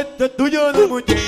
es tuyo de muñeca.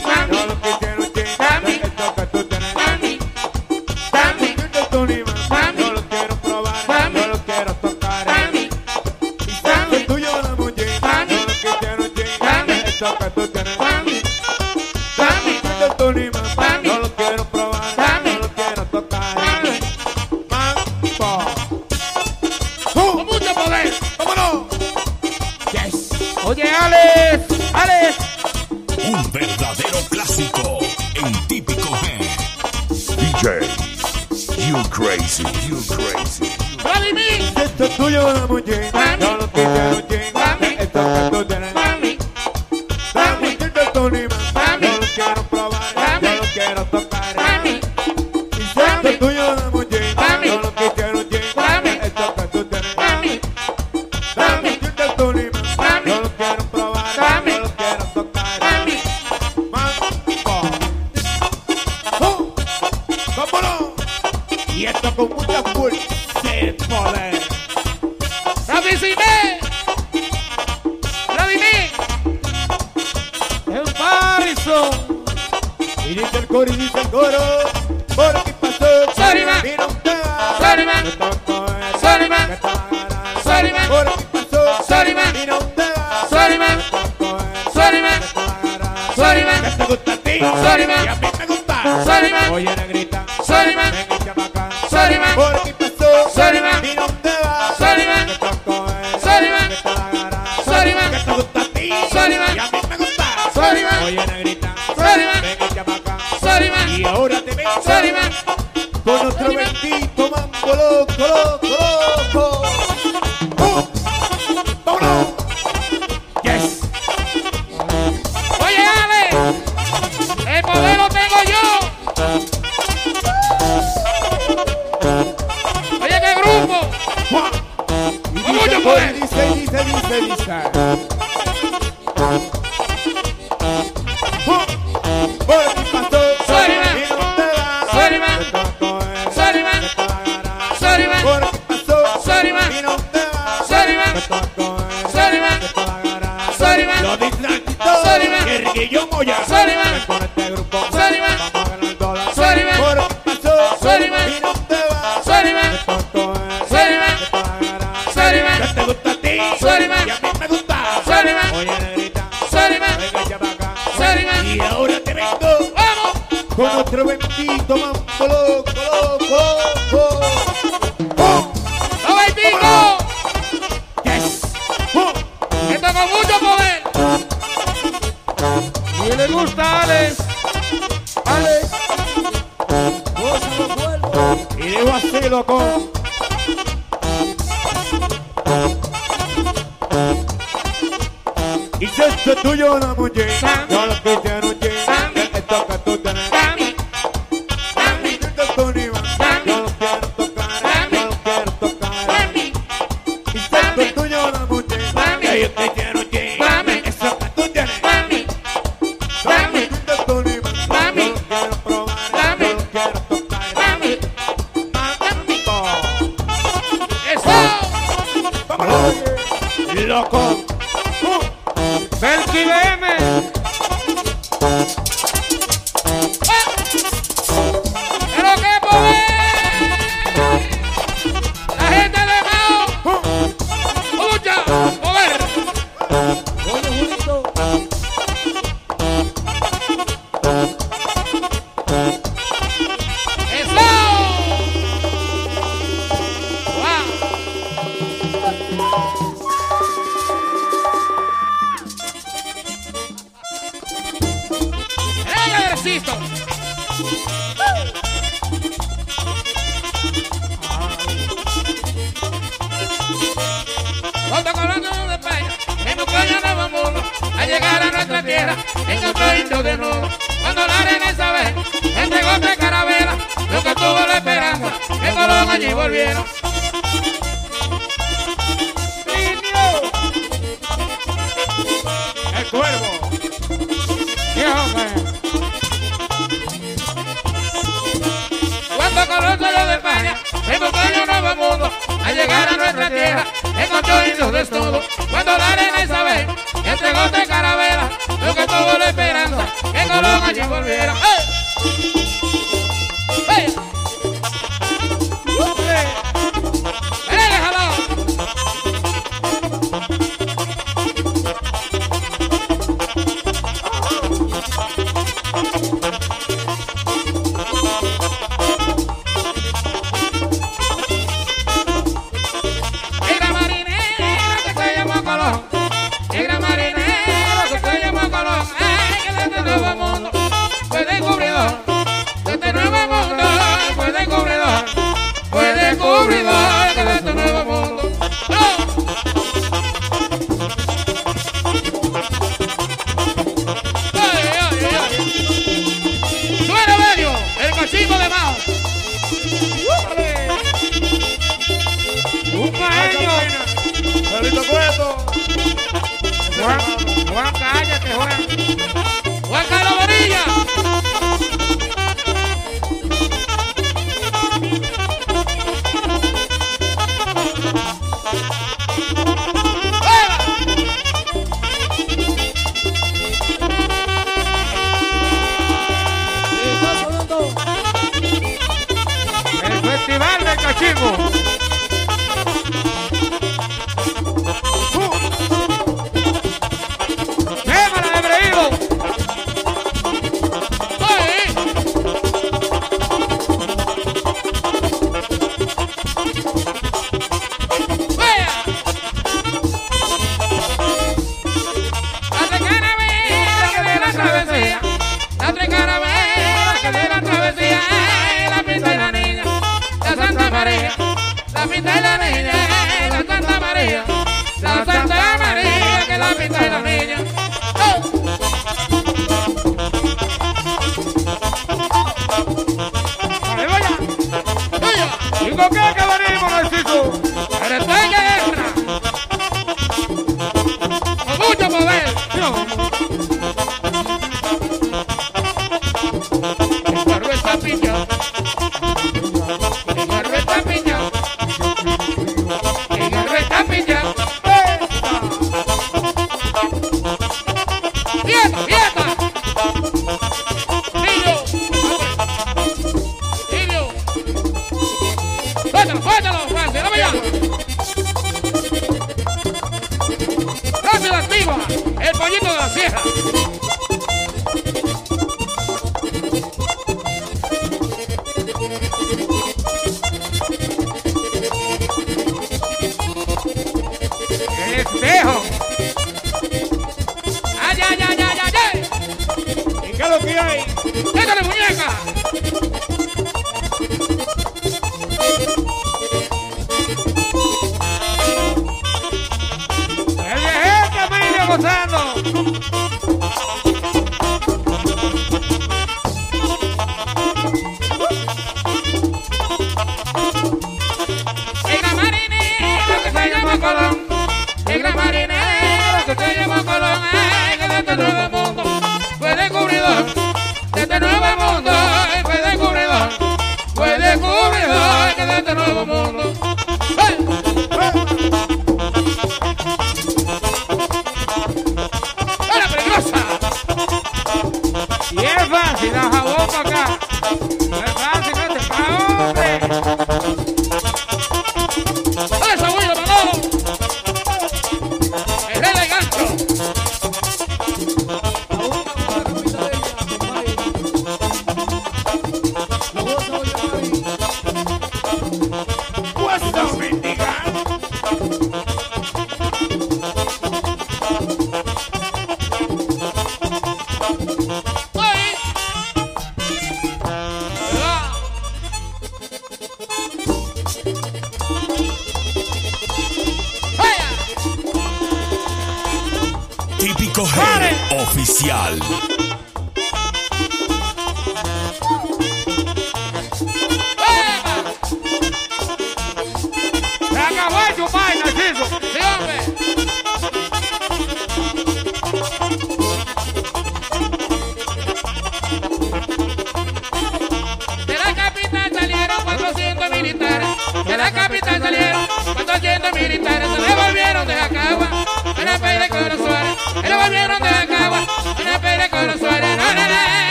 Con otro Sorry, melhor copo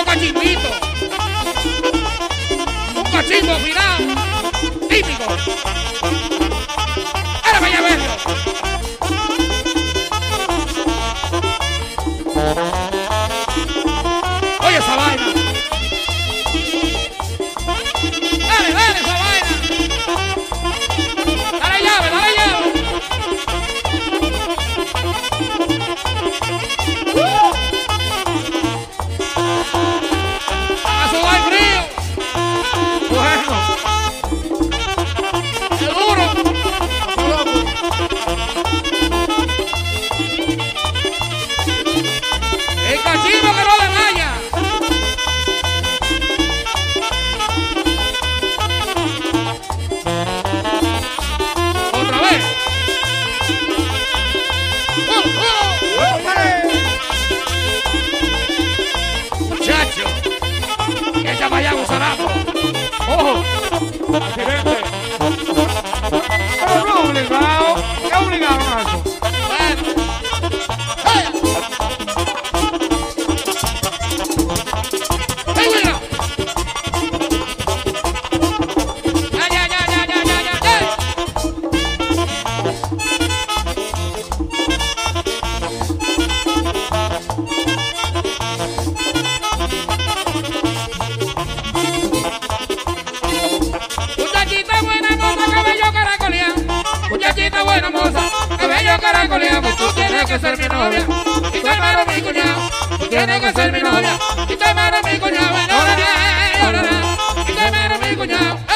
otro cachimbito. Un cachimbo final, típico. Ahora vaya a verlo. people now.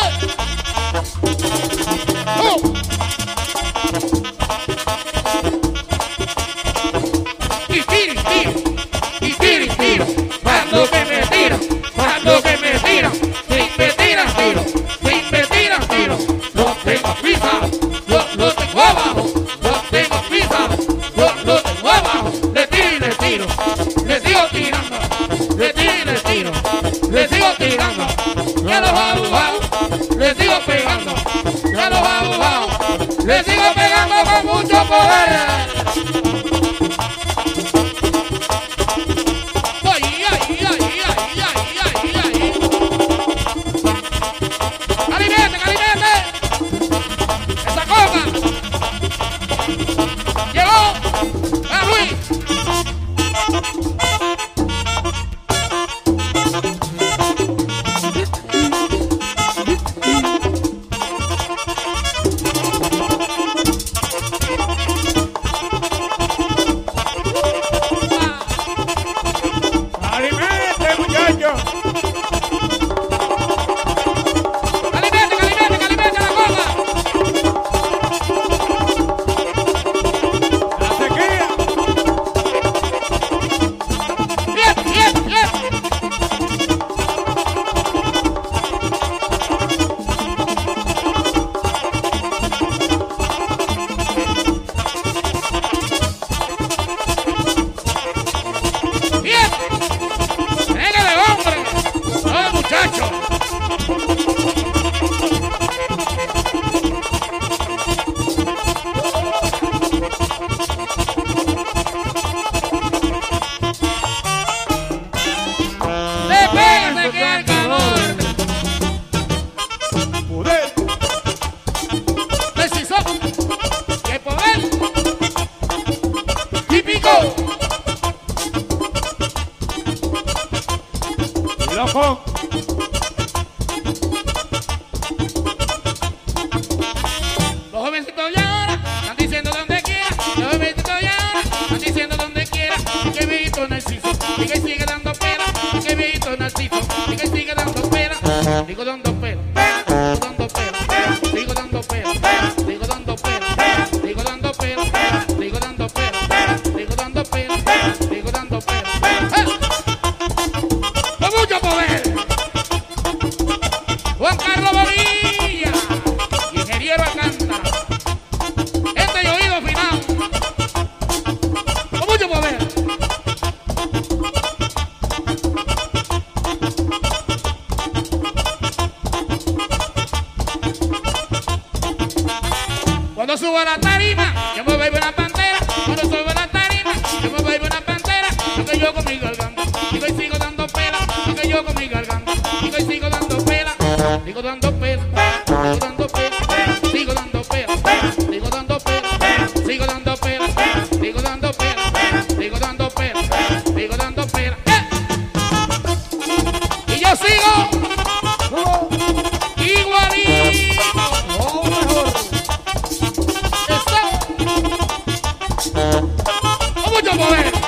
Vamos,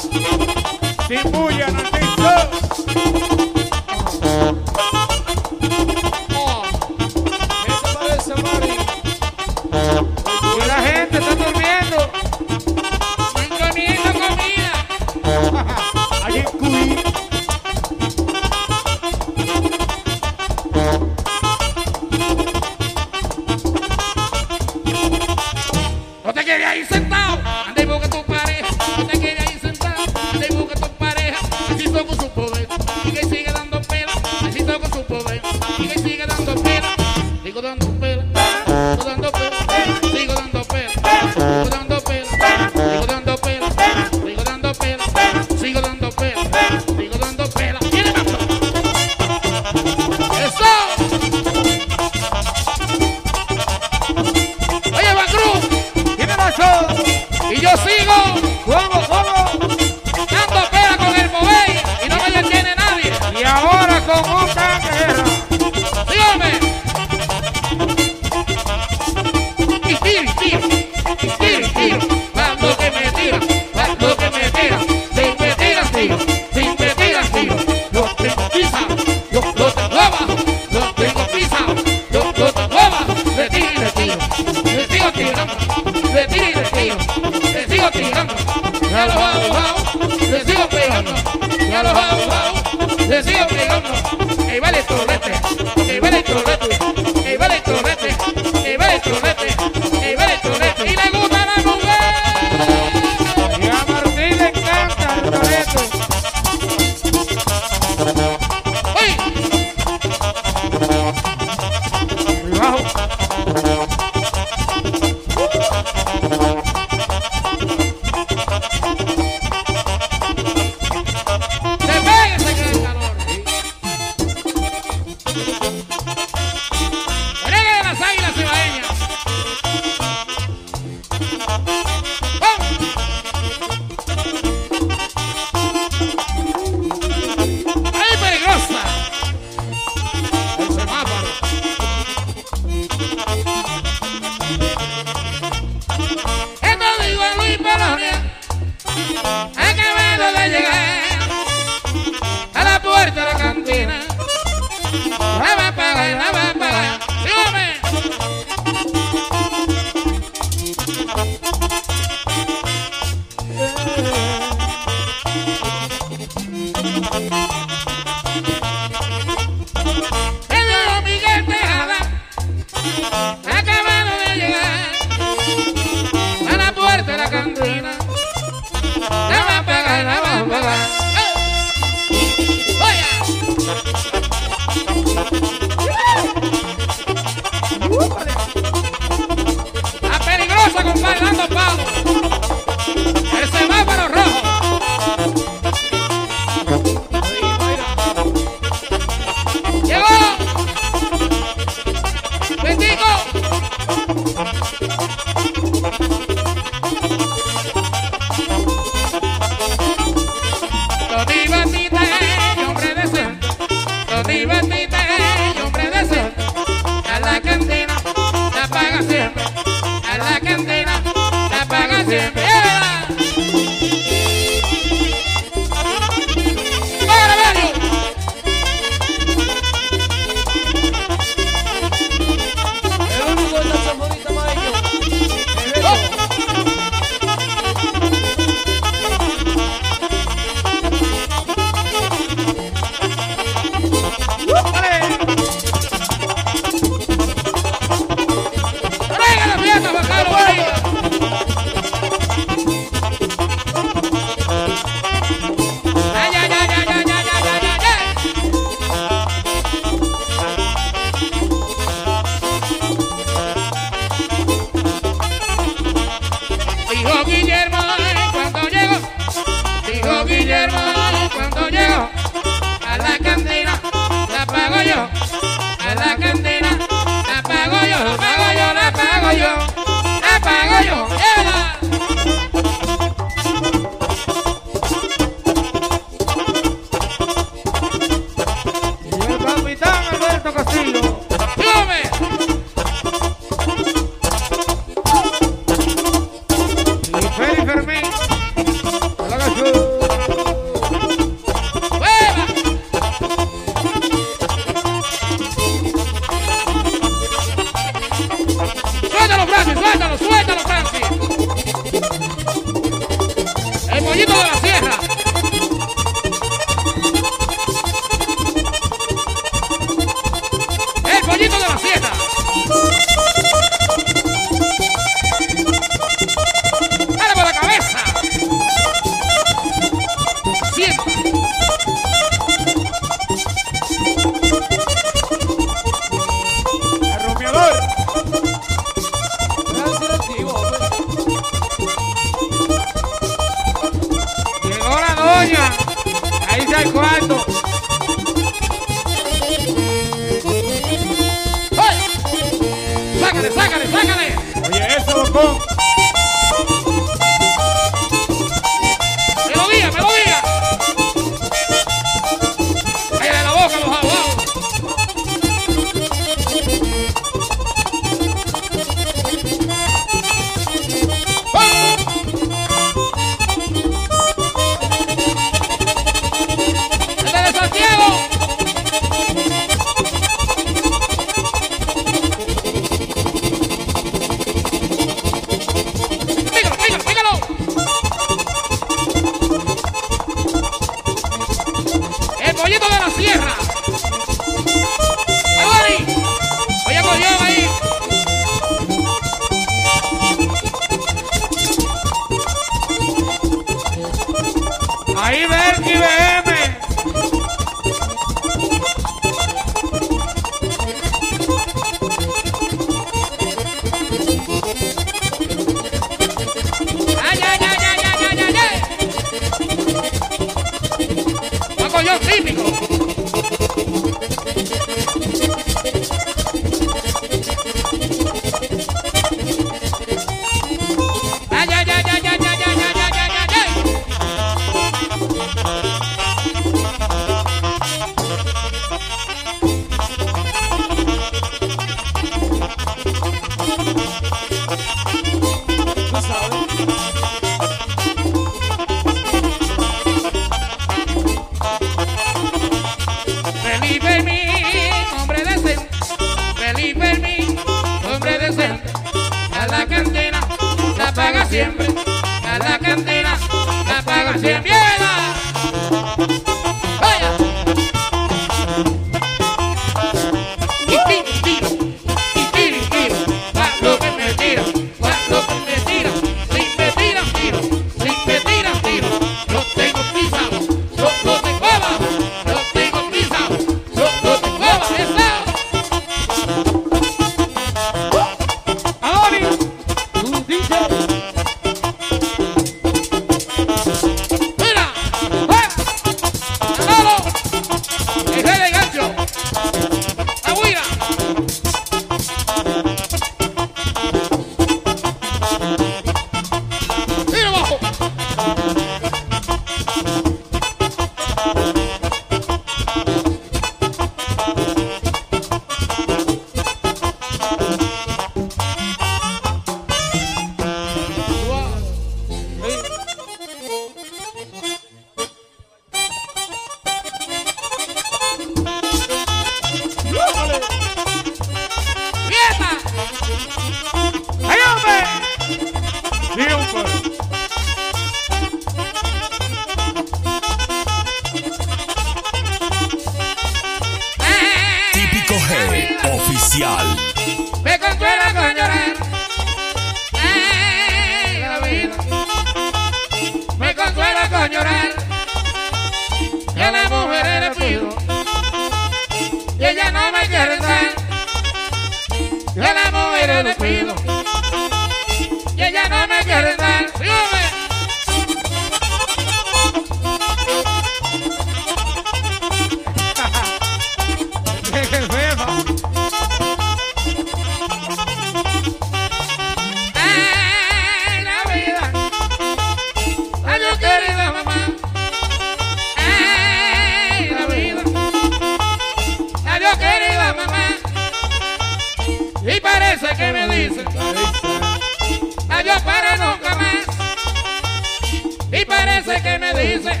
dice.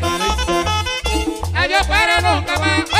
Adiós para nunca más.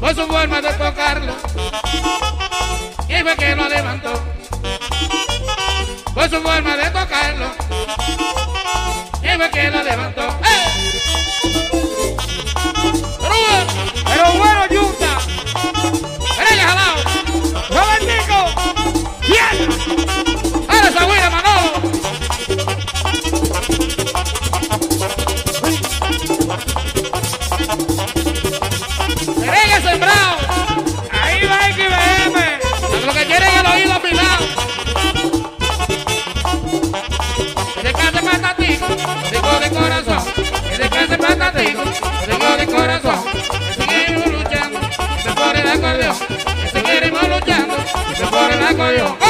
con su forma de tocarlo. Y fue que lo levantó con su forma de tocarlo. Y fue que lo levantó. ¡Hey! Pero bueno, pero bueno, Junta. 이 거.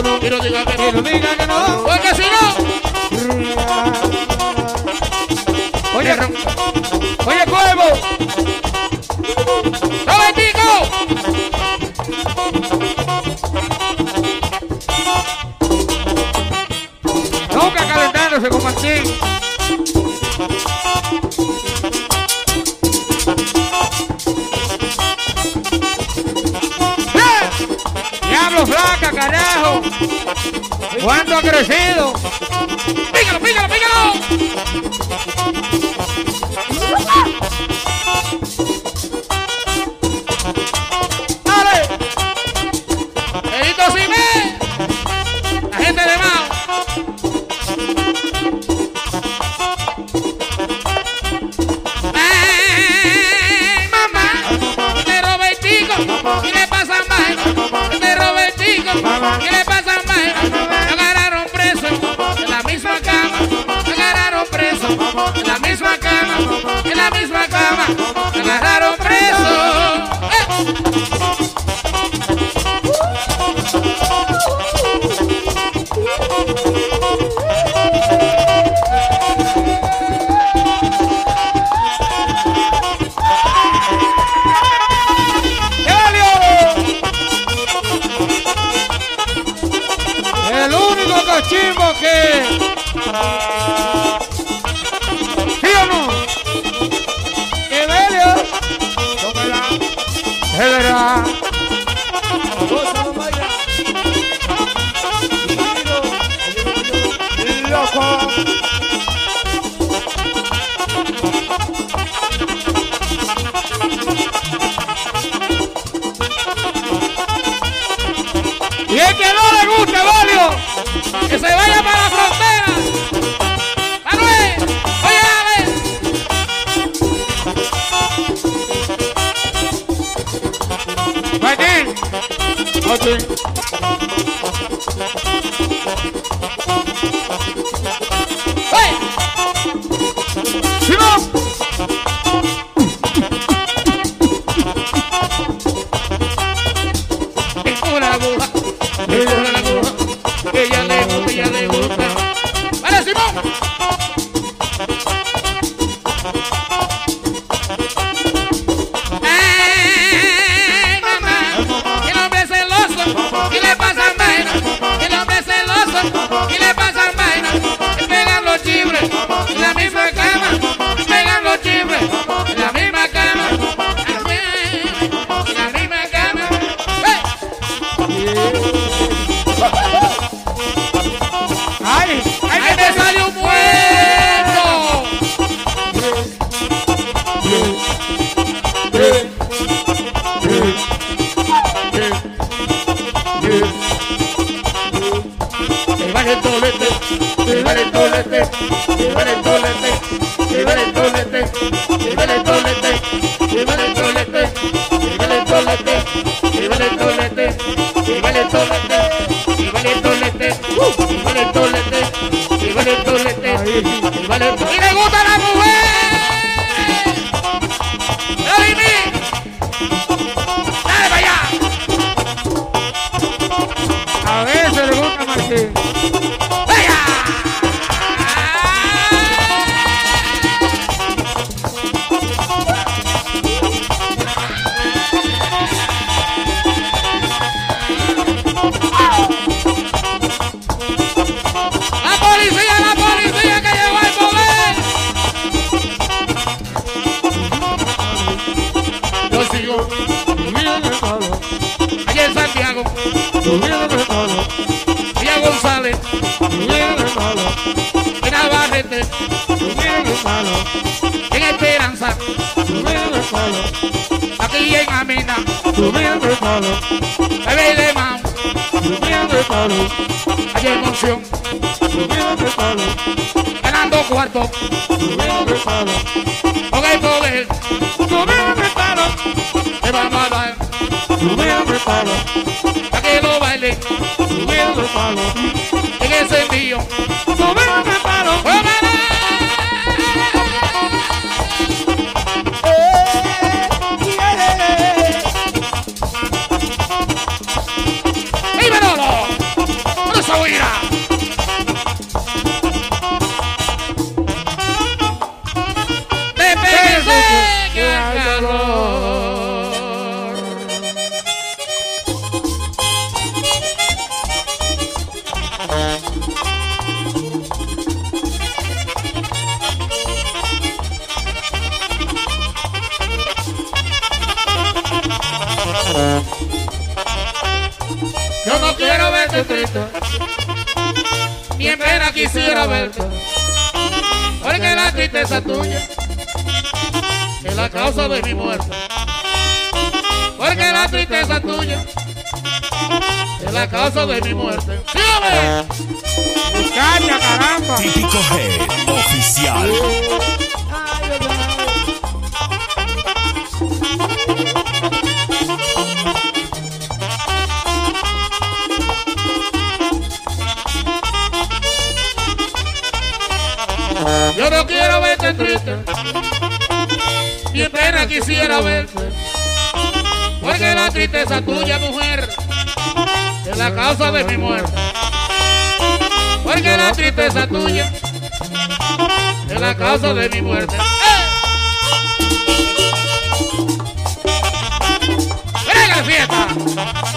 no, que no diga que no. Que no diga que no. Porque si no. palo, bebé de man, durmiendo de palo, ayer emoción, durmiendo de palo, ganando cuarto, durmiendo de palo, ok poder, durmiendo de palo, te vamos a dar, durmiendo de palo, pa' que lo baile, durmiendo de palo, en ese envío, Yo no quiero verte triste, ni en pena quisiera verte, porque la tristeza tuya es la causa de mi muerte. Porque la tristeza tuya es la causa de mi muerte. ¡Sígame! Caña, caramba. Típico Head Oficial. Quisiera verte, porque la tristeza tuya, mujer, es la causa de mi muerte. Porque la tristeza tuya es la causa de mi muerte. ¡Eh! ¡Venga fiesta!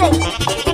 go.